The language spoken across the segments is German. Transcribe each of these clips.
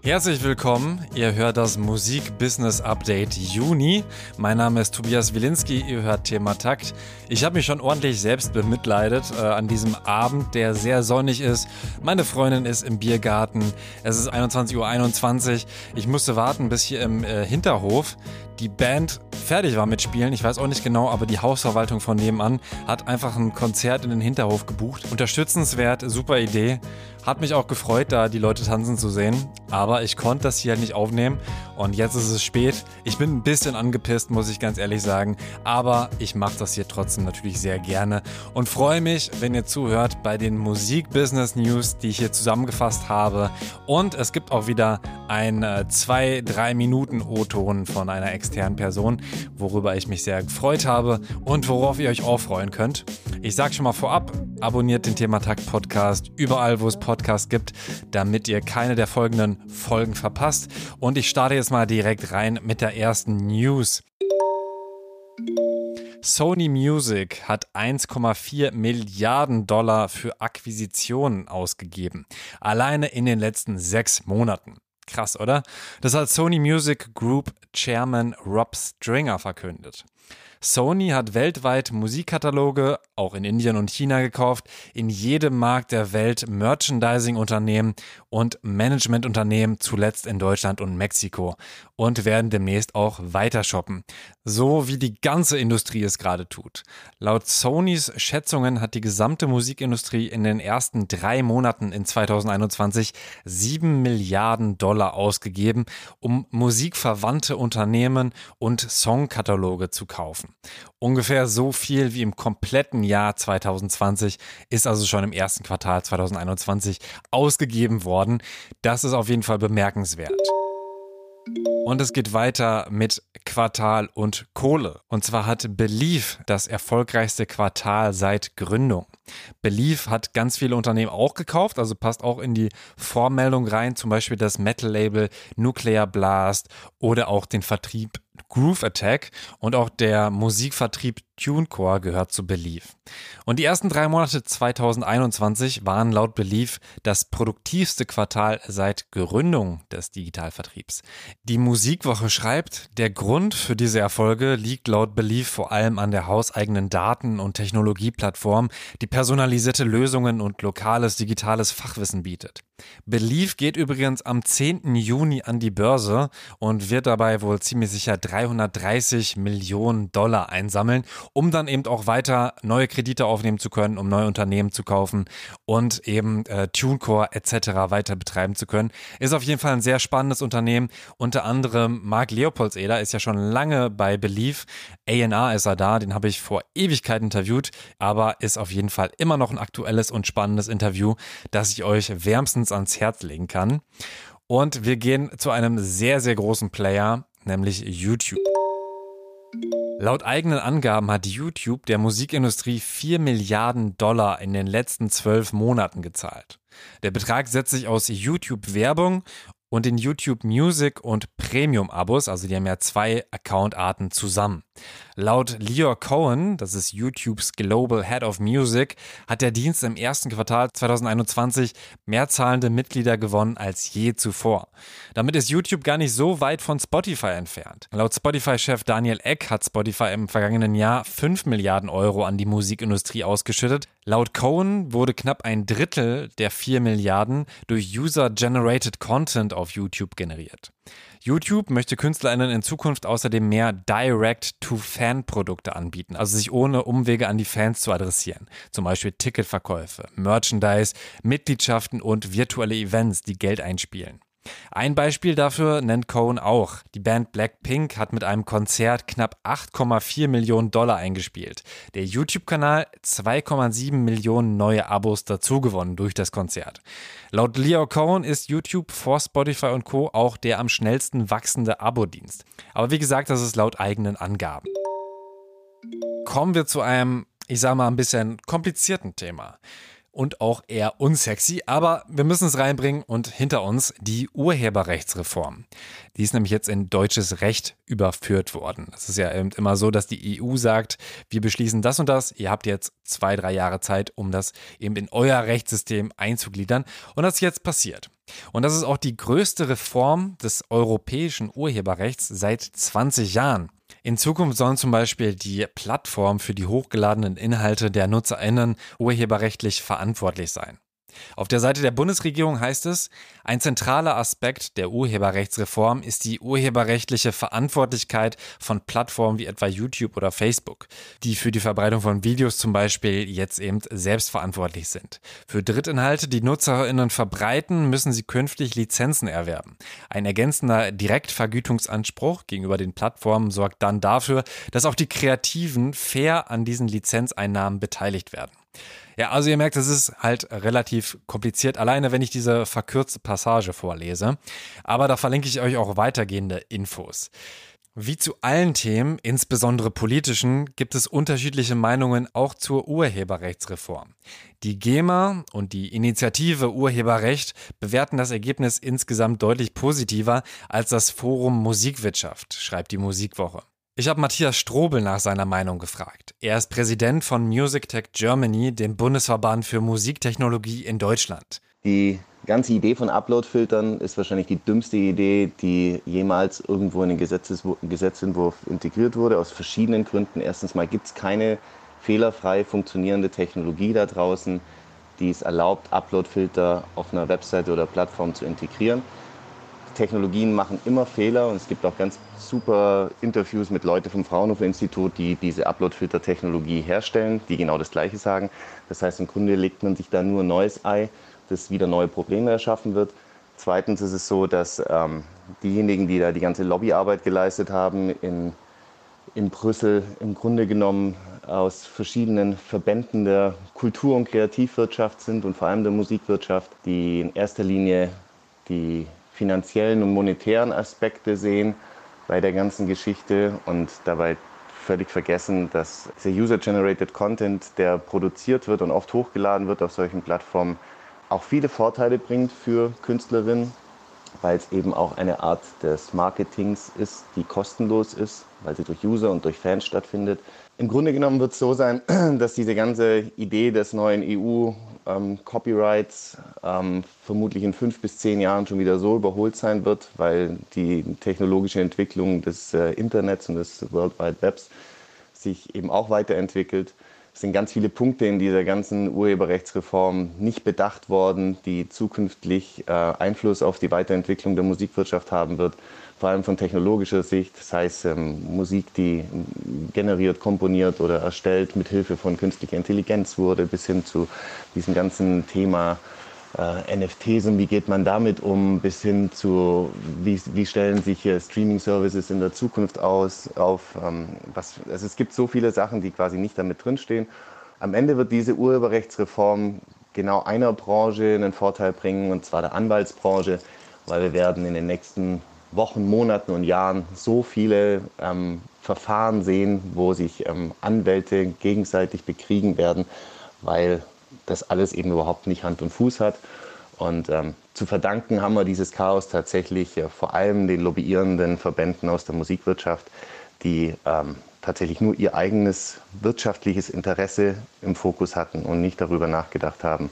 Herzlich willkommen, ihr hört das Musik-Business Update Juni. Mein Name ist Tobias Wilinski, ihr hört Thema Takt. Ich habe mich schon ordentlich selbst bemitleidet äh, an diesem Abend, der sehr sonnig ist. Meine Freundin ist im Biergarten, es ist 21.21 Uhr. Ich musste warten, bis hier im äh, Hinterhof die Band fertig war mit Spielen. Ich weiß auch nicht genau, aber die Hausverwaltung von nebenan hat einfach ein Konzert in den Hinterhof gebucht. Unterstützenswert, super Idee. Hat mich auch gefreut, da die Leute tanzen zu sehen. Aber ich konnte das hier halt nicht aufnehmen. Und jetzt ist es spät. Ich bin ein bisschen angepisst, muss ich ganz ehrlich sagen. Aber ich mache das hier trotzdem natürlich sehr gerne. Und freue mich, wenn ihr zuhört bei den Musik-Business-News, die ich hier zusammengefasst habe. Und es gibt auch wieder ein 2-3 äh, Minuten O-Ton von einer externen Person, worüber ich mich sehr gefreut habe und worauf ihr euch auch freuen könnt. Ich sage schon mal vorab, abonniert den Thematakt Podcast überall, wo es Podcasts gibt, damit ihr keine der folgenden Folgen verpasst. Und ich starte jetzt mal direkt rein mit der ersten News. Sony Music hat 1,4 Milliarden Dollar für Akquisitionen ausgegeben. Alleine in den letzten sechs Monaten. Krass, oder? Das hat Sony Music Group Chairman Rob Stringer verkündet. Sony hat weltweit Musikkataloge, auch in Indien und China gekauft, in jedem Markt der Welt Merchandising-Unternehmen und Management-Unternehmen, zuletzt in Deutschland und Mexiko und werden demnächst auch weiter shoppen. So wie die ganze Industrie es gerade tut. Laut Sonys Schätzungen hat die gesamte Musikindustrie in den ersten drei Monaten in 2021 sieben Milliarden Dollar ausgegeben, um musikverwandte Unternehmen und Songkataloge zu kaufen. Ungefähr so viel wie im kompletten Jahr 2020 ist also schon im ersten Quartal 2021 ausgegeben worden. Das ist auf jeden Fall bemerkenswert. Und es geht weiter mit Quartal und Kohle. Und zwar hat Belief das erfolgreichste Quartal seit Gründung. Belief hat ganz viele Unternehmen auch gekauft, also passt auch in die Vormeldung rein, zum Beispiel das Metal-Label Nuclear Blast oder auch den Vertrieb Groove Attack und auch der Musikvertrieb TuneCore gehört zu Belief. Und die ersten drei Monate 2021 waren laut Belief das produktivste Quartal seit Gründung des Digitalvertriebs. Die Musikwoche schreibt, der Grund für diese Erfolge liegt laut Belief vor allem an der hauseigenen Daten- und Technologieplattform, die personalisierte Lösungen und lokales digitales Fachwissen bietet. Belief geht übrigens am 10. Juni an die Börse und wird dabei wohl ziemlich sicher 330 Millionen Dollar einsammeln, um dann eben auch weiter neue Kredite aufnehmen zu können, um neue Unternehmen zu kaufen und eben äh, TuneCore etc. weiter betreiben zu können. Ist auf jeden Fall ein sehr spannendes Unternehmen. Unter anderem Marc Leopoldseder ist ja schon lange bei Belief. A&R ist er da, den habe ich vor Ewigkeit interviewt, aber ist auf jeden Fall immer noch ein aktuelles und spannendes Interview, das ich euch wärmstens ans Herz legen kann. Und wir gehen zu einem sehr, sehr großen Player, nämlich YouTube. Laut eigenen Angaben hat YouTube der Musikindustrie 4 Milliarden Dollar in den letzten zwölf Monaten gezahlt. Der Betrag setzt sich aus YouTube-Werbung und den YouTube Music und Premium Abos, also die haben ja zwei Accountarten zusammen. Laut Leo Cohen, das ist YouTubes Global Head of Music, hat der Dienst im ersten Quartal 2021 mehr zahlende Mitglieder gewonnen als je zuvor. Damit ist YouTube gar nicht so weit von Spotify entfernt. Laut Spotify-Chef Daniel Eck hat Spotify im vergangenen Jahr 5 Milliarden Euro an die Musikindustrie ausgeschüttet. Laut Cohen wurde knapp ein Drittel der 4 Milliarden durch User-Generated Content auf YouTube generiert. YouTube möchte KünstlerInnen in Zukunft außerdem mehr Direct-to-Fan-Produkte anbieten, also sich ohne Umwege an die Fans zu adressieren. Zum Beispiel Ticketverkäufe, Merchandise, Mitgliedschaften und virtuelle Events, die Geld einspielen. Ein Beispiel dafür nennt Cohen auch. Die Band Blackpink hat mit einem Konzert knapp 8,4 Millionen Dollar eingespielt. Der YouTube-Kanal 2,7 Millionen neue Abos dazugewonnen durch das Konzert. Laut Leo Cohen ist YouTube vor Spotify und Co. auch der am schnellsten wachsende Abo-Dienst. Aber wie gesagt, das ist laut eigenen Angaben. Kommen wir zu einem, ich sag mal, ein bisschen komplizierten Thema. Und auch eher unsexy, aber wir müssen es reinbringen und hinter uns die Urheberrechtsreform. Die ist nämlich jetzt in deutsches Recht überführt worden. Es ist ja immer so, dass die EU sagt, wir beschließen das und das, ihr habt jetzt zwei, drei Jahre Zeit, um das eben in euer Rechtssystem einzugliedern und das ist jetzt passiert. Und das ist auch die größte Reform des europäischen Urheberrechts seit 20 Jahren. In Zukunft sollen zum Beispiel die Plattformen für die hochgeladenen Inhalte der NutzerInnen urheberrechtlich verantwortlich sein. Auf der Seite der Bundesregierung heißt es, ein zentraler Aspekt der Urheberrechtsreform ist die urheberrechtliche Verantwortlichkeit von Plattformen wie etwa YouTube oder Facebook, die für die Verbreitung von Videos zum Beispiel jetzt eben selbstverantwortlich sind. Für Drittinhalte, die Nutzerinnen verbreiten, müssen sie künftig Lizenzen erwerben. Ein ergänzender Direktvergütungsanspruch gegenüber den Plattformen sorgt dann dafür, dass auch die Kreativen fair an diesen Lizenzeinnahmen beteiligt werden. Ja, also ihr merkt, es ist halt relativ kompliziert, alleine wenn ich diese verkürzte Passage vorlese. Aber da verlinke ich euch auch weitergehende Infos. Wie zu allen Themen, insbesondere politischen, gibt es unterschiedliche Meinungen auch zur Urheberrechtsreform. Die GEMA und die Initiative Urheberrecht bewerten das Ergebnis insgesamt deutlich positiver als das Forum Musikwirtschaft, schreibt die Musikwoche. Ich habe Matthias Strobel nach seiner Meinung gefragt. Er ist Präsident von Music Tech Germany, dem Bundesverband für Musiktechnologie in Deutschland. Die ganze Idee von Upload-Filtern ist wahrscheinlich die dümmste Idee, die jemals irgendwo in den Gesetzentwurf integriert wurde, aus verschiedenen Gründen. Erstens mal gibt es keine fehlerfrei funktionierende Technologie da draußen, die es erlaubt, Upload-Filter auf einer Webseite oder Plattform zu integrieren. Technologien machen immer Fehler und es gibt auch ganz super Interviews mit Leuten vom Fraunhofer Institut, die diese Upload-Filter-Technologie herstellen, die genau das Gleiche sagen. Das heißt, im Grunde legt man sich da nur ein neues Ei, das wieder neue Probleme erschaffen wird. Zweitens ist es so, dass ähm, diejenigen, die da die ganze Lobbyarbeit geleistet haben, in, in Brüssel im Grunde genommen aus verschiedenen Verbänden der Kultur- und Kreativwirtschaft sind und vor allem der Musikwirtschaft, die in erster Linie die finanziellen und monetären Aspekte sehen bei der ganzen Geschichte und dabei völlig vergessen, dass der User-Generated Content, der produziert wird und oft hochgeladen wird auf solchen Plattformen, auch viele Vorteile bringt für Künstlerinnen, weil es eben auch eine Art des Marketings ist, die kostenlos ist, weil sie durch User und durch Fans stattfindet. Im Grunde genommen wird es so sein, dass diese ganze Idee des neuen EU ähm, Copyrights ähm, vermutlich in fünf bis zehn Jahren schon wieder so überholt sein wird, weil die technologische Entwicklung des äh, Internets und des World Wide Webs sich eben auch weiterentwickelt. Es sind ganz viele Punkte in dieser ganzen Urheberrechtsreform nicht bedacht worden, die zukünftig äh, Einfluss auf die Weiterentwicklung der Musikwirtschaft haben wird vor allem von technologischer Sicht, das heißt ähm, Musik, die generiert, komponiert oder erstellt mit Hilfe von künstlicher Intelligenz wurde, bis hin zu diesem ganzen Thema äh, NFTs und wie geht man damit um, bis hin zu wie, wie stellen sich äh, Streaming-Services in der Zukunft aus, auf ähm, was, also es gibt so viele Sachen, die quasi nicht damit drinstehen. Am Ende wird diese Urheberrechtsreform genau einer Branche einen Vorteil bringen, und zwar der Anwaltsbranche, weil wir werden in den nächsten Wochen, Monaten und Jahren so viele ähm, Verfahren sehen, wo sich ähm, Anwälte gegenseitig bekriegen werden, weil das alles eben überhaupt nicht Hand und Fuß hat. Und ähm, zu verdanken haben wir dieses Chaos tatsächlich äh, vor allem den lobbyierenden Verbänden aus der Musikwirtschaft, die ähm, tatsächlich nur ihr eigenes wirtschaftliches Interesse im Fokus hatten und nicht darüber nachgedacht haben,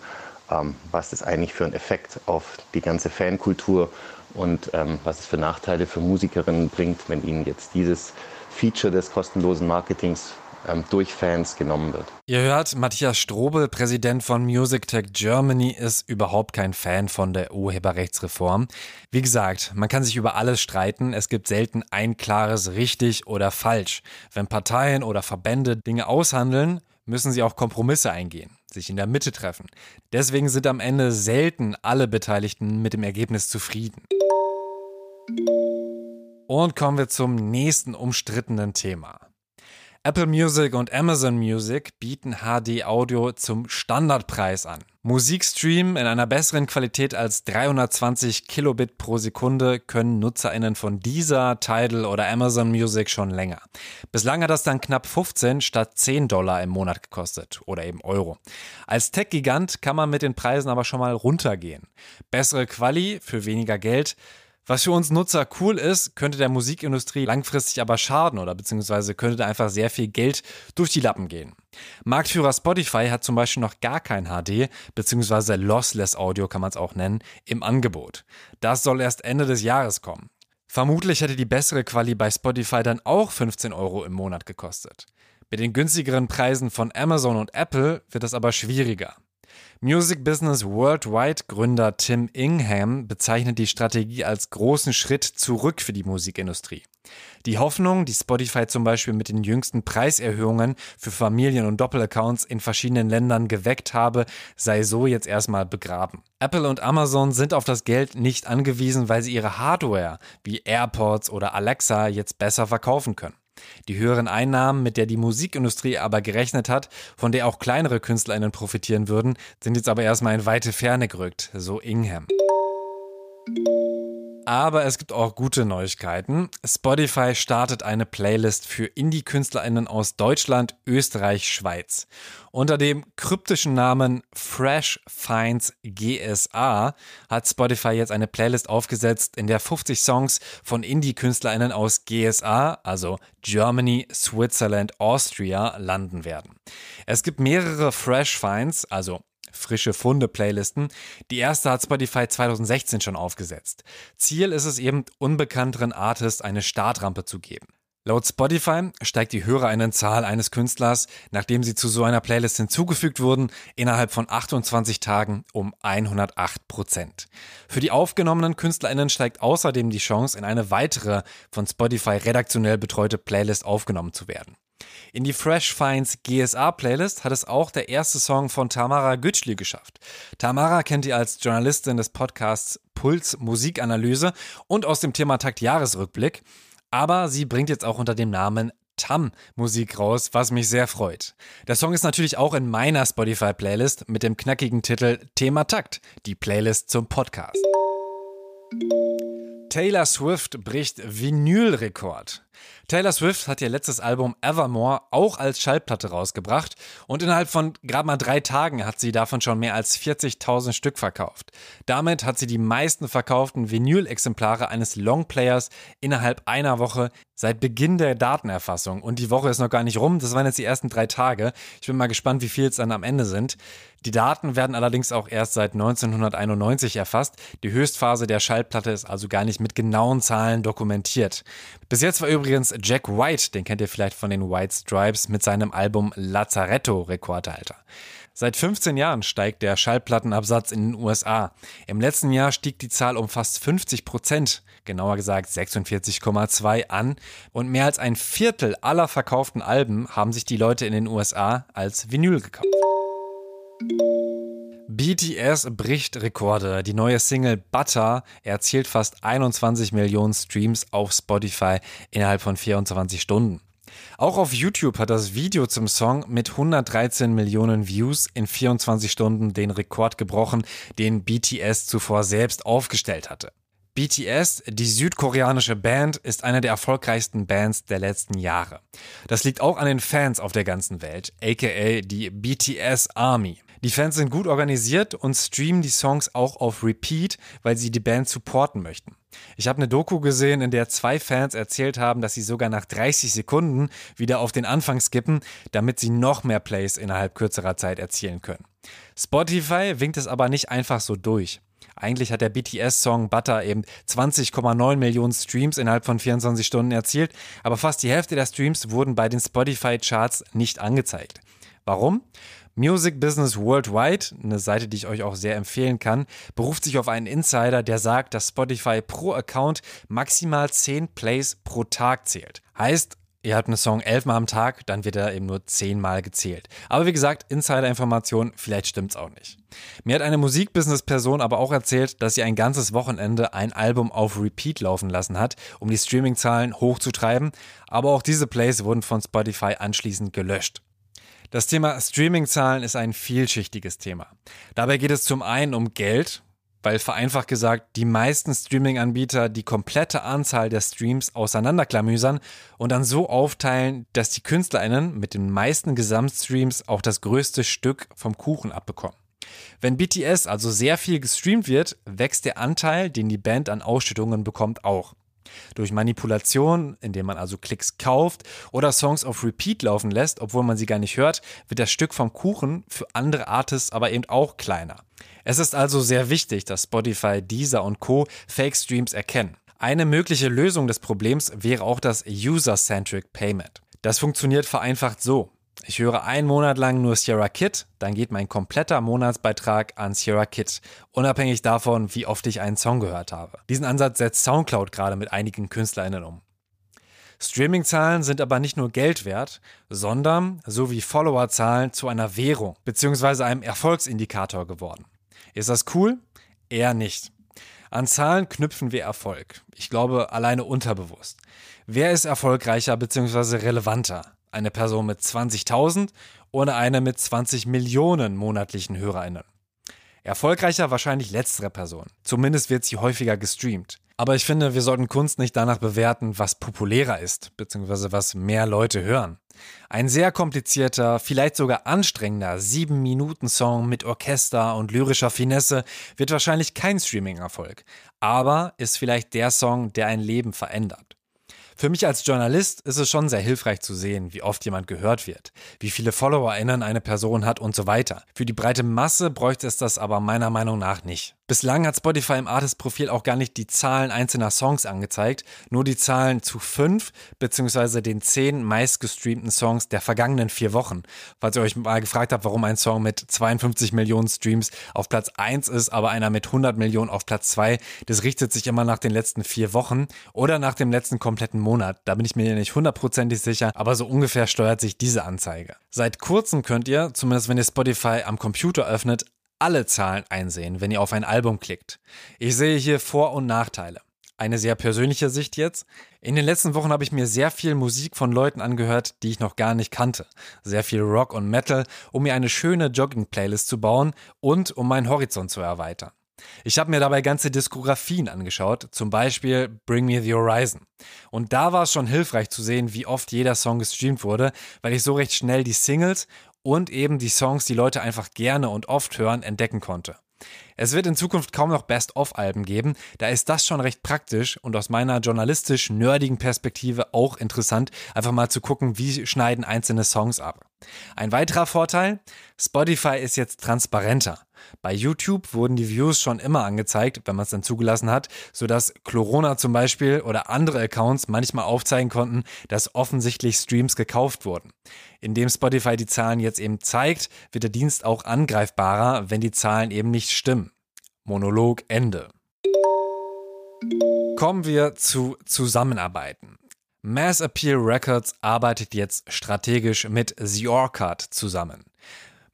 was das eigentlich für einen Effekt auf die ganze Fankultur und ähm, was es für Nachteile für Musikerinnen bringt, wenn ihnen jetzt dieses Feature des kostenlosen Marketings ähm, durch Fans genommen wird. Ihr hört, Matthias Strobel, Präsident von Music Tech Germany, ist überhaupt kein Fan von der Urheberrechtsreform. Wie gesagt, man kann sich über alles streiten. Es gibt selten ein klares richtig oder falsch. Wenn Parteien oder Verbände Dinge aushandeln, müssen sie auch Kompromisse eingehen, sich in der Mitte treffen. Deswegen sind am Ende selten alle Beteiligten mit dem Ergebnis zufrieden. Und kommen wir zum nächsten umstrittenen Thema. Apple Music und Amazon Music bieten HD Audio zum Standardpreis an. Musikstream in einer besseren Qualität als 320 Kilobit pro Sekunde können NutzerInnen von dieser, Tidal oder Amazon Music schon länger. Bislang hat das dann knapp 15 statt 10 Dollar im Monat gekostet oder eben Euro. Als Tech-Gigant kann man mit den Preisen aber schon mal runtergehen. Bessere Quali für weniger Geld was für uns Nutzer cool ist, könnte der Musikindustrie langfristig aber schaden oder beziehungsweise könnte da einfach sehr viel Geld durch die Lappen gehen. Marktführer Spotify hat zum Beispiel noch gar kein HD beziehungsweise Lossless Audio kann man es auch nennen im Angebot. Das soll erst Ende des Jahres kommen. Vermutlich hätte die bessere Quali bei Spotify dann auch 15 Euro im Monat gekostet. Mit den günstigeren Preisen von Amazon und Apple wird es aber schwieriger. Music Business Worldwide Gründer Tim Ingham bezeichnet die Strategie als großen Schritt zurück für die Musikindustrie. Die Hoffnung, die Spotify zum Beispiel mit den jüngsten Preiserhöhungen für Familien- und Doppelaccounts in verschiedenen Ländern geweckt habe, sei so jetzt erstmal begraben. Apple und Amazon sind auf das Geld nicht angewiesen, weil sie ihre Hardware wie AirPods oder Alexa jetzt besser verkaufen können. Die höheren Einnahmen, mit der die Musikindustrie aber gerechnet hat, von der auch kleinere KünstlerInnen profitieren würden, sind jetzt aber erstmal in weite Ferne gerückt, so Ingham. Aber es gibt auch gute Neuigkeiten. Spotify startet eine Playlist für Indie-KünstlerInnen aus Deutschland, Österreich, Schweiz. Unter dem kryptischen Namen Fresh Finds GSA hat Spotify jetzt eine Playlist aufgesetzt, in der 50 Songs von Indie-KünstlerInnen aus GSA, also Germany, Switzerland, Austria, landen werden. Es gibt mehrere Fresh Finds, also frische Funde-Playlisten. Die erste hat Spotify 2016 schon aufgesetzt. Ziel ist es eben, unbekannteren Artists eine Startrampe zu geben. Laut Spotify steigt die Hörerinnenzahl eines Künstlers, nachdem sie zu so einer Playlist hinzugefügt wurden, innerhalb von 28 Tagen um 108 Prozent. Für die aufgenommenen KünstlerInnen steigt außerdem die Chance, in eine weitere von Spotify redaktionell betreute Playlist aufgenommen zu werden. In die Fresh Finds GSA Playlist hat es auch der erste Song von Tamara Gütschli geschafft. Tamara kennt ihr als Journalistin des Podcasts Puls Musikanalyse und aus dem Thema Takt Jahresrückblick. Aber sie bringt jetzt auch unter dem Namen Tam Musik raus, was mich sehr freut. Der Song ist natürlich auch in meiner Spotify-Playlist mit dem knackigen Titel Thema Takt, die Playlist zum Podcast. Taylor Swift bricht Vinylrekord. Taylor Swift hat ihr letztes Album Evermore auch als Schallplatte rausgebracht und innerhalb von gerade mal drei Tagen hat sie davon schon mehr als 40.000 Stück verkauft. Damit hat sie die meisten verkauften Vinyl-Exemplare eines Longplayers innerhalb einer Woche seit Beginn der Datenerfassung. Und die Woche ist noch gar nicht rum, das waren jetzt die ersten drei Tage. Ich bin mal gespannt, wie viel es dann am Ende sind. Die Daten werden allerdings auch erst seit 1991 erfasst. Die Höchstphase der Schallplatte ist also gar nicht mit genauen Zahlen dokumentiert. Bis jetzt war übrigens Jack White, den kennt ihr vielleicht von den White Stripes, mit seinem Album Lazaretto Rekordhalter. Seit 15 Jahren steigt der Schallplattenabsatz in den USA. Im letzten Jahr stieg die Zahl um fast 50 Prozent, genauer gesagt 46,2 an. Und mehr als ein Viertel aller verkauften Alben haben sich die Leute in den USA als Vinyl gekauft. BTS bricht Rekorde. Die neue Single Butter erzielt fast 21 Millionen Streams auf Spotify innerhalb von 24 Stunden. Auch auf YouTube hat das Video zum Song mit 113 Millionen Views in 24 Stunden den Rekord gebrochen, den BTS zuvor selbst aufgestellt hatte. BTS, die südkoreanische Band, ist eine der erfolgreichsten Bands der letzten Jahre. Das liegt auch an den Fans auf der ganzen Welt, aka die BTS Army. Die Fans sind gut organisiert und streamen die Songs auch auf Repeat, weil sie die Band supporten möchten. Ich habe eine Doku gesehen, in der zwei Fans erzählt haben, dass sie sogar nach 30 Sekunden wieder auf den Anfang skippen, damit sie noch mehr Plays innerhalb kürzerer Zeit erzielen können. Spotify winkt es aber nicht einfach so durch. Eigentlich hat der BTS-Song Butter eben 20,9 Millionen Streams innerhalb von 24 Stunden erzielt, aber fast die Hälfte der Streams wurden bei den Spotify-Charts nicht angezeigt. Warum? Music Business Worldwide, eine Seite, die ich euch auch sehr empfehlen kann, beruft sich auf einen Insider, der sagt, dass Spotify pro Account maximal 10 Plays pro Tag zählt. Heißt, ihr habt einen Song elfmal am Tag, dann wird er eben nur zehnmal gezählt. Aber wie gesagt, Insider-Information, vielleicht stimmt's auch nicht. Mir hat eine Musikbusiness-Person aber auch erzählt, dass sie ein ganzes Wochenende ein Album auf Repeat laufen lassen hat, um die Streaming-Zahlen hochzutreiben. Aber auch diese Plays wurden von Spotify anschließend gelöscht. Das Thema Streaming-Zahlen ist ein vielschichtiges Thema. Dabei geht es zum einen um Geld, weil vereinfacht gesagt die meisten Streaming-Anbieter die komplette Anzahl der Streams auseinanderklamüsern und dann so aufteilen, dass die KünstlerInnen mit den meisten Gesamtstreams auch das größte Stück vom Kuchen abbekommen. Wenn BTS also sehr viel gestreamt wird, wächst der Anteil, den die Band an Ausschüttungen bekommt, auch. Durch Manipulation, indem man also Klicks kauft oder Songs auf Repeat laufen lässt, obwohl man sie gar nicht hört, wird das Stück vom Kuchen für andere Artists aber eben auch kleiner. Es ist also sehr wichtig, dass Spotify, Deezer und Co. Fake Streams erkennen. Eine mögliche Lösung des Problems wäre auch das User-Centric Payment. Das funktioniert vereinfacht so. Ich höre einen Monat lang nur Sierra Kid, dann geht mein kompletter Monatsbeitrag an Sierra Kid, unabhängig davon, wie oft ich einen Song gehört habe. Diesen Ansatz setzt SoundCloud gerade mit einigen KünstlerInnen um. Streaming-Zahlen sind aber nicht nur Geld wert, sondern, so wie Follower-Zahlen, zu einer Währung bzw. einem Erfolgsindikator geworden. Ist das cool? Eher nicht. An Zahlen knüpfen wir Erfolg. Ich glaube, alleine unterbewusst. Wer ist erfolgreicher bzw. relevanter? Eine Person mit 20.000 oder eine mit 20 Millionen monatlichen HörerInnen? Erfolgreicher wahrscheinlich letztere Person. Zumindest wird sie häufiger gestreamt. Aber ich finde, wir sollten Kunst nicht danach bewerten, was populärer ist, beziehungsweise was mehr Leute hören. Ein sehr komplizierter, vielleicht sogar anstrengender 7-Minuten-Song mit Orchester und lyrischer Finesse wird wahrscheinlich kein Streaming-Erfolg, aber ist vielleicht der Song, der ein Leben verändert. Für mich als Journalist ist es schon sehr hilfreich zu sehen, wie oft jemand gehört wird, wie viele FollowerInnen eine Person hat und so weiter. Für die breite Masse bräuchte es das aber meiner Meinung nach nicht. Bislang hat Spotify im Artist-Profil auch gar nicht die Zahlen einzelner Songs angezeigt, nur die Zahlen zu fünf bzw. den zehn meistgestreamten Songs der vergangenen vier Wochen. Falls ihr euch mal gefragt habt, warum ein Song mit 52 Millionen Streams auf Platz 1 ist, aber einer mit 100 Millionen auf Platz 2, das richtet sich immer nach den letzten vier Wochen oder nach dem letzten kompletten Monat. Da bin ich mir nicht hundertprozentig sicher, aber so ungefähr steuert sich diese Anzeige. Seit kurzem könnt ihr, zumindest wenn ihr Spotify am Computer öffnet, alle Zahlen einsehen, wenn ihr auf ein Album klickt. Ich sehe hier Vor- und Nachteile. Eine sehr persönliche Sicht jetzt. In den letzten Wochen habe ich mir sehr viel Musik von Leuten angehört, die ich noch gar nicht kannte. Sehr viel Rock und Metal, um mir eine schöne Jogging-Playlist zu bauen und um meinen Horizont zu erweitern. Ich habe mir dabei ganze Diskografien angeschaut, zum Beispiel Bring Me the Horizon. Und da war es schon hilfreich zu sehen, wie oft jeder Song gestreamt wurde, weil ich so recht schnell die Singles und eben die Songs, die Leute einfach gerne und oft hören, entdecken konnte. Es wird in Zukunft kaum noch Best-of-Alben geben, da ist das schon recht praktisch und aus meiner journalistisch nerdigen Perspektive auch interessant, einfach mal zu gucken, wie schneiden einzelne Songs ab. Ein weiterer Vorteil, Spotify ist jetzt transparenter. Bei YouTube wurden die Views schon immer angezeigt, wenn man es dann zugelassen hat, sodass Chlorona zum Beispiel oder andere Accounts manchmal aufzeigen konnten, dass offensichtlich Streams gekauft wurden. Indem Spotify die Zahlen jetzt eben zeigt, wird der Dienst auch angreifbarer, wenn die Zahlen eben nicht stimmen. Monolog Ende. Kommen wir zu Zusammenarbeiten. Mass Appeal Records arbeitet jetzt strategisch mit The Orchard zusammen.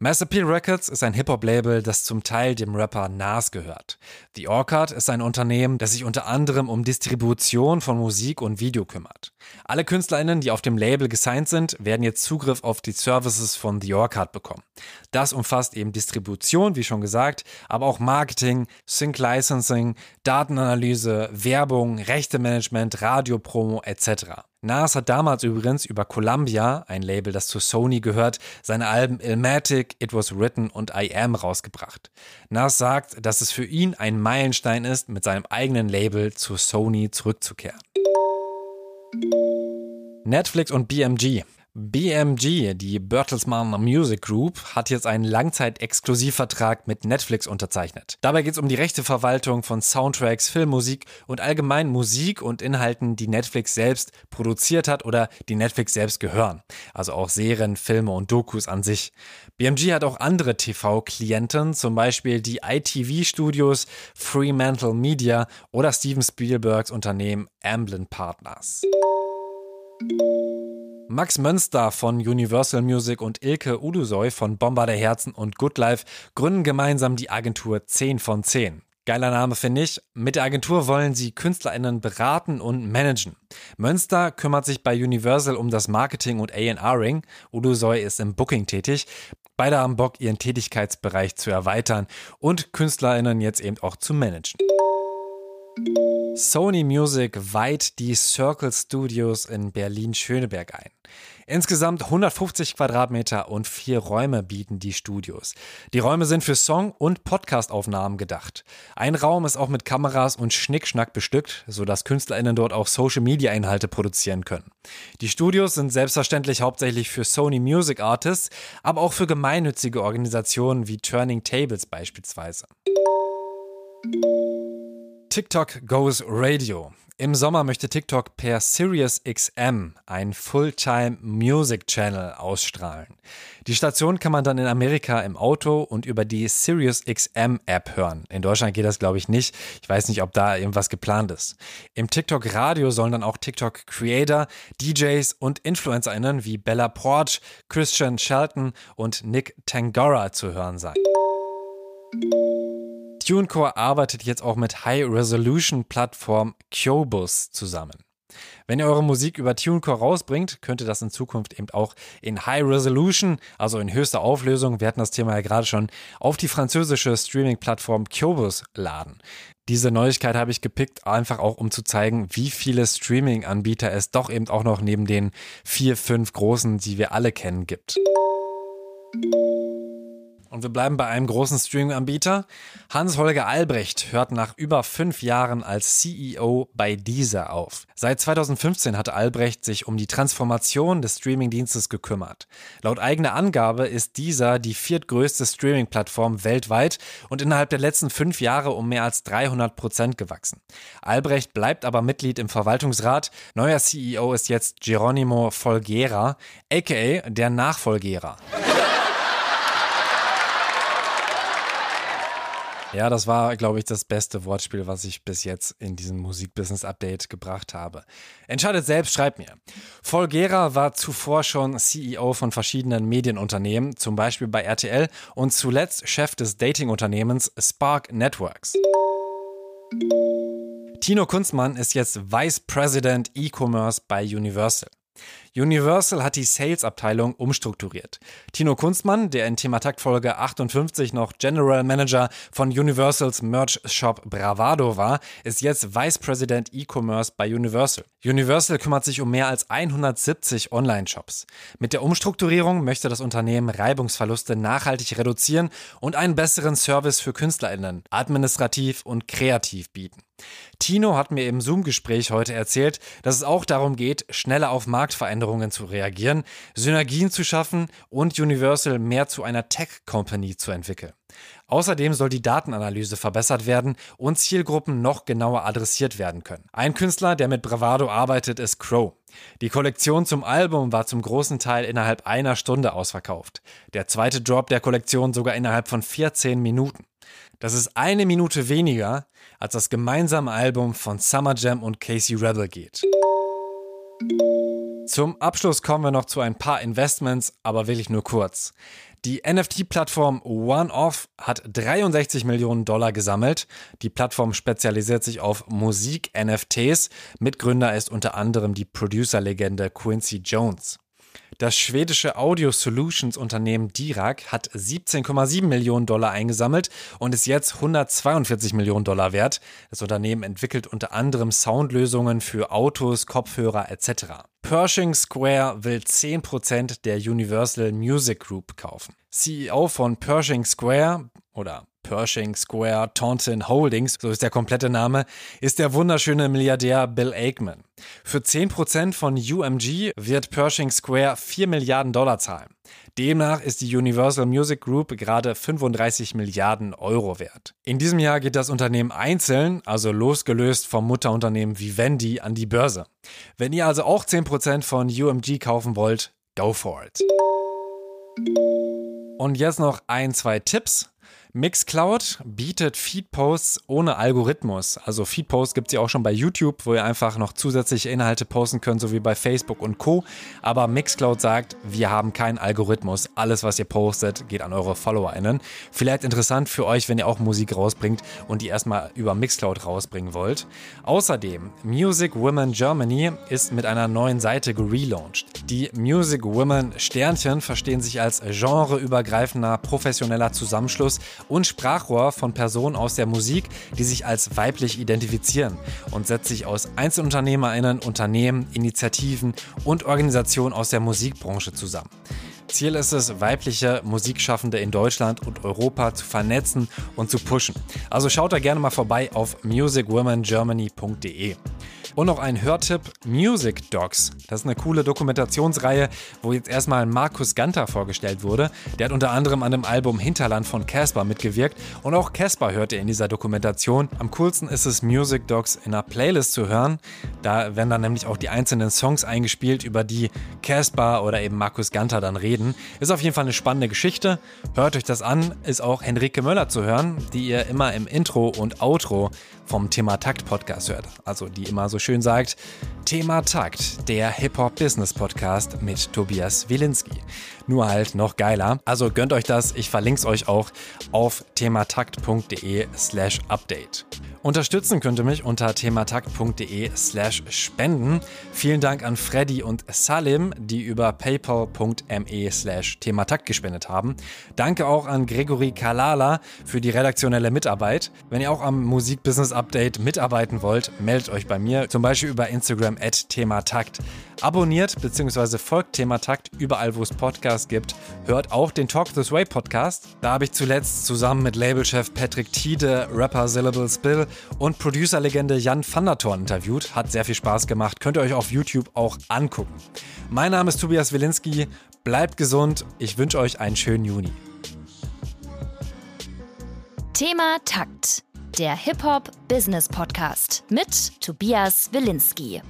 Mass Appeal Records ist ein Hip-Hop-Label, das zum Teil dem Rapper Nas gehört. The Orchard ist ein Unternehmen, das sich unter anderem um Distribution von Musik und Video kümmert. Alle KünstlerInnen, die auf dem Label gesigned sind, werden jetzt Zugriff auf die Services von The Orchard bekommen. Das umfasst eben Distribution, wie schon gesagt, aber auch Marketing, Sync Licensing, Datenanalyse, Werbung, Rechtemanagement, Radiopromo etc. Nas hat damals übrigens über Columbia, ein Label, das zu Sony gehört, seine Alben Ilmatic, It Was Written und I Am rausgebracht. Nas sagt, dass es für ihn ein Meilenstein ist, mit seinem eigenen Label zu Sony zurückzukehren. Netflix und BMG. BMG, die Bertelsmann Music Group, hat jetzt einen Langzeitexklusivvertrag mit Netflix unterzeichnet. Dabei geht es um die Rechteverwaltung von Soundtracks, Filmmusik und allgemein Musik und Inhalten, die Netflix selbst produziert hat oder die Netflix selbst gehören. Also auch Serien, Filme und Dokus an sich. BMG hat auch andere TV-Klienten, zum Beispiel die ITV-Studios, Fremantle Media oder Steven Spielbergs Unternehmen Amblin Partners. Max Mönster von Universal Music und Ilke Udusoy von Bomber der Herzen und Good Life gründen gemeinsam die Agentur 10 von 10. Geiler Name finde ich. Mit der Agentur wollen sie KünstlerInnen beraten und managen. Münster kümmert sich bei Universal um das Marketing und A&R-Ring. Udo Soy ist im Booking tätig. Beide haben Bock, ihren Tätigkeitsbereich zu erweitern und KünstlerInnen jetzt eben auch zu managen. Sony Music weiht die Circle Studios in Berlin-Schöneberg ein. Insgesamt 150 Quadratmeter und vier Räume bieten die Studios. Die Räume sind für Song- und Podcastaufnahmen gedacht. Ein Raum ist auch mit Kameras und Schnickschnack bestückt, sodass KünstlerInnen dort auch Social-Media-Inhalte produzieren können. Die Studios sind selbstverständlich hauptsächlich für Sony Music Artists, aber auch für gemeinnützige Organisationen wie Turning Tables beispielsweise. TikTok Goes Radio. Im Sommer möchte TikTok per Sirius XM ein Fulltime Music Channel ausstrahlen. Die Station kann man dann in Amerika im Auto und über die Sirius XM App hören. In Deutschland geht das glaube ich nicht. Ich weiß nicht, ob da irgendwas geplant ist. Im TikTok Radio sollen dann auch TikTok Creator, DJs und InfluencerInnen wie Bella Porch, Christian Shelton und Nick Tangora zu hören sein. TuneCore arbeitet jetzt auch mit High-Resolution-Plattform Qobuz zusammen. Wenn ihr eure Musik über TuneCore rausbringt, könnt ihr das in Zukunft eben auch in High Resolution, also in höchster Auflösung, wir hatten das Thema ja gerade schon, auf die französische Streaming-Plattform Qobuz laden. Diese Neuigkeit habe ich gepickt, einfach auch um zu zeigen, wie viele Streaming-Anbieter es doch eben auch noch neben den vier, fünf großen, die wir alle kennen, gibt. Und wir bleiben bei einem großen Streaming-Anbieter. Hans-Holger Albrecht hört nach über fünf Jahren als CEO bei Deezer auf. Seit 2015 hat Albrecht sich um die Transformation des Streaming-Dienstes gekümmert. Laut eigener Angabe ist Deezer die viertgrößte Streaming-Plattform weltweit und innerhalb der letzten fünf Jahre um mehr als 300 Prozent gewachsen. Albrecht bleibt aber Mitglied im Verwaltungsrat. Neuer CEO ist jetzt Geronimo Folgera, aka der Nachfolgerer. Ja, das war, glaube ich, das beste Wortspiel, was ich bis jetzt in diesem Musikbusiness-Update gebracht habe. Entscheidet selbst, schreibt mir. Folgera war zuvor schon CEO von verschiedenen Medienunternehmen, zum Beispiel bei RTL und zuletzt Chef des Datingunternehmens Spark Networks. Tino Kunstmann ist jetzt Vice President E-Commerce bei Universal. Universal hat die Sales-Abteilung umstrukturiert. Tino Kunstmann, der in Thematakt Folge 58 noch General Manager von Universals Merch-Shop Bravado war, ist jetzt Vice President E-Commerce bei Universal. Universal kümmert sich um mehr als 170 Online-Shops. Mit der Umstrukturierung möchte das Unternehmen Reibungsverluste nachhaltig reduzieren und einen besseren Service für KünstlerInnen, administrativ und kreativ bieten. Tino hat mir im Zoom-Gespräch heute erzählt, dass es auch darum geht, schneller auf Marktveränderungen zu reagieren, Synergien zu schaffen und Universal mehr zu einer Tech-Company zu entwickeln. Außerdem soll die Datenanalyse verbessert werden und Zielgruppen noch genauer adressiert werden können. Ein Künstler, der mit Bravado arbeitet, ist Crow. Die Kollektion zum Album war zum großen Teil innerhalb einer Stunde ausverkauft. Der zweite Drop der Kollektion sogar innerhalb von 14 Minuten. Das ist eine Minute weniger, als das gemeinsame Album von Summer Jam und Casey Rebel geht. Zum Abschluss kommen wir noch zu ein paar Investments, aber wirklich nur kurz. Die NFT-Plattform OneOff hat 63 Millionen Dollar gesammelt. Die Plattform spezialisiert sich auf Musik-NFTs. Mitgründer ist unter anderem die Producer-Legende Quincy Jones. Das schwedische Audio Solutions Unternehmen Dirac hat 17,7 Millionen Dollar eingesammelt und ist jetzt 142 Millionen Dollar wert. Das Unternehmen entwickelt unter anderem Soundlösungen für Autos, Kopfhörer etc. Pershing Square will 10% der Universal Music Group kaufen. CEO von Pershing Square oder Pershing Square Taunton Holdings, so ist der komplette Name, ist der wunderschöne Milliardär Bill Aikman. Für 10% von UMG wird Pershing Square 4 Milliarden Dollar zahlen. Demnach ist die Universal Music Group gerade 35 Milliarden Euro wert. In diesem Jahr geht das Unternehmen einzeln, also losgelöst vom Mutterunternehmen Vivendi, an die Börse. Wenn ihr also auch 10% von UMG kaufen wollt, go for it. Und jetzt noch ein, zwei Tipps. Mixcloud bietet Feedposts ohne Algorithmus. Also Feedposts gibt es ja auch schon bei YouTube, wo ihr einfach noch zusätzliche Inhalte posten könnt, so wie bei Facebook und Co. Aber Mixcloud sagt, wir haben keinen Algorithmus. Alles, was ihr postet, geht an eure FollowerInnen. Vielleicht interessant für euch, wenn ihr auch Musik rausbringt und die erstmal über Mixcloud rausbringen wollt. Außerdem, Music Women Germany ist mit einer neuen Seite gelauncht. Die Music Women Sternchen verstehen sich als genreübergreifender professioneller Zusammenschluss und Sprachrohr von Personen aus der Musik, die sich als weiblich identifizieren und setzt sich aus Einzelunternehmerinnen, Unternehmen, Initiativen und Organisationen aus der Musikbranche zusammen. Ziel ist es, weibliche Musikschaffende in Deutschland und Europa zu vernetzen und zu pushen. Also schaut da gerne mal vorbei auf musicwomengermany.de. Und noch ein Hörtipp: Music Docs. Das ist eine coole Dokumentationsreihe, wo jetzt erstmal Markus Ganter vorgestellt wurde. Der hat unter anderem an dem Album Hinterland von Casper mitgewirkt und auch Casper hört ihr in dieser Dokumentation. Am coolsten ist es, Music Docs in einer Playlist zu hören. Da werden dann nämlich auch die einzelnen Songs eingespielt, über die Casper oder eben Markus Ganter dann reden. Ist auf jeden Fall eine spannende Geschichte. Hört euch das an. Ist auch Henrike Möller zu hören, die ihr immer im Intro und Outro vom Thema Takt Podcast hört. Also die immer so schön sagt, Thema Takt, der Hip-Hop-Business-Podcast mit Tobias Wilinski. Nur halt noch geiler. Also gönnt euch das, ich verlinke es euch auch auf thematakt.de slash update. Unterstützen könnt ihr mich unter thematakt.de slash spenden. Vielen Dank an Freddy und Salim, die über paypal.me slash thematakt gespendet haben. Danke auch an Gregory Kalala für die redaktionelle Mitarbeit. Wenn ihr auch am Musikbusiness Update mitarbeiten wollt, meldet euch bei mir, zum Beispiel über Instagram at thematakt. Abonniert bzw. folgt Thematakt überall, wo es Podcasts gibt. Hört auch den Talk This Way Podcast. Da habe ich zuletzt zusammen mit Labelchef Patrick Tiede, Rapper Syllable Spill und Producerlegende Jan van der Thorn interviewt. Hat sehr viel Spaß gemacht. Könnt ihr euch auf YouTube auch angucken. Mein Name ist Tobias Wilinski. Bleibt gesund. Ich wünsche euch einen schönen Juni. Thema Takt. Der Hip-Hop Business Podcast mit Tobias Wilinski.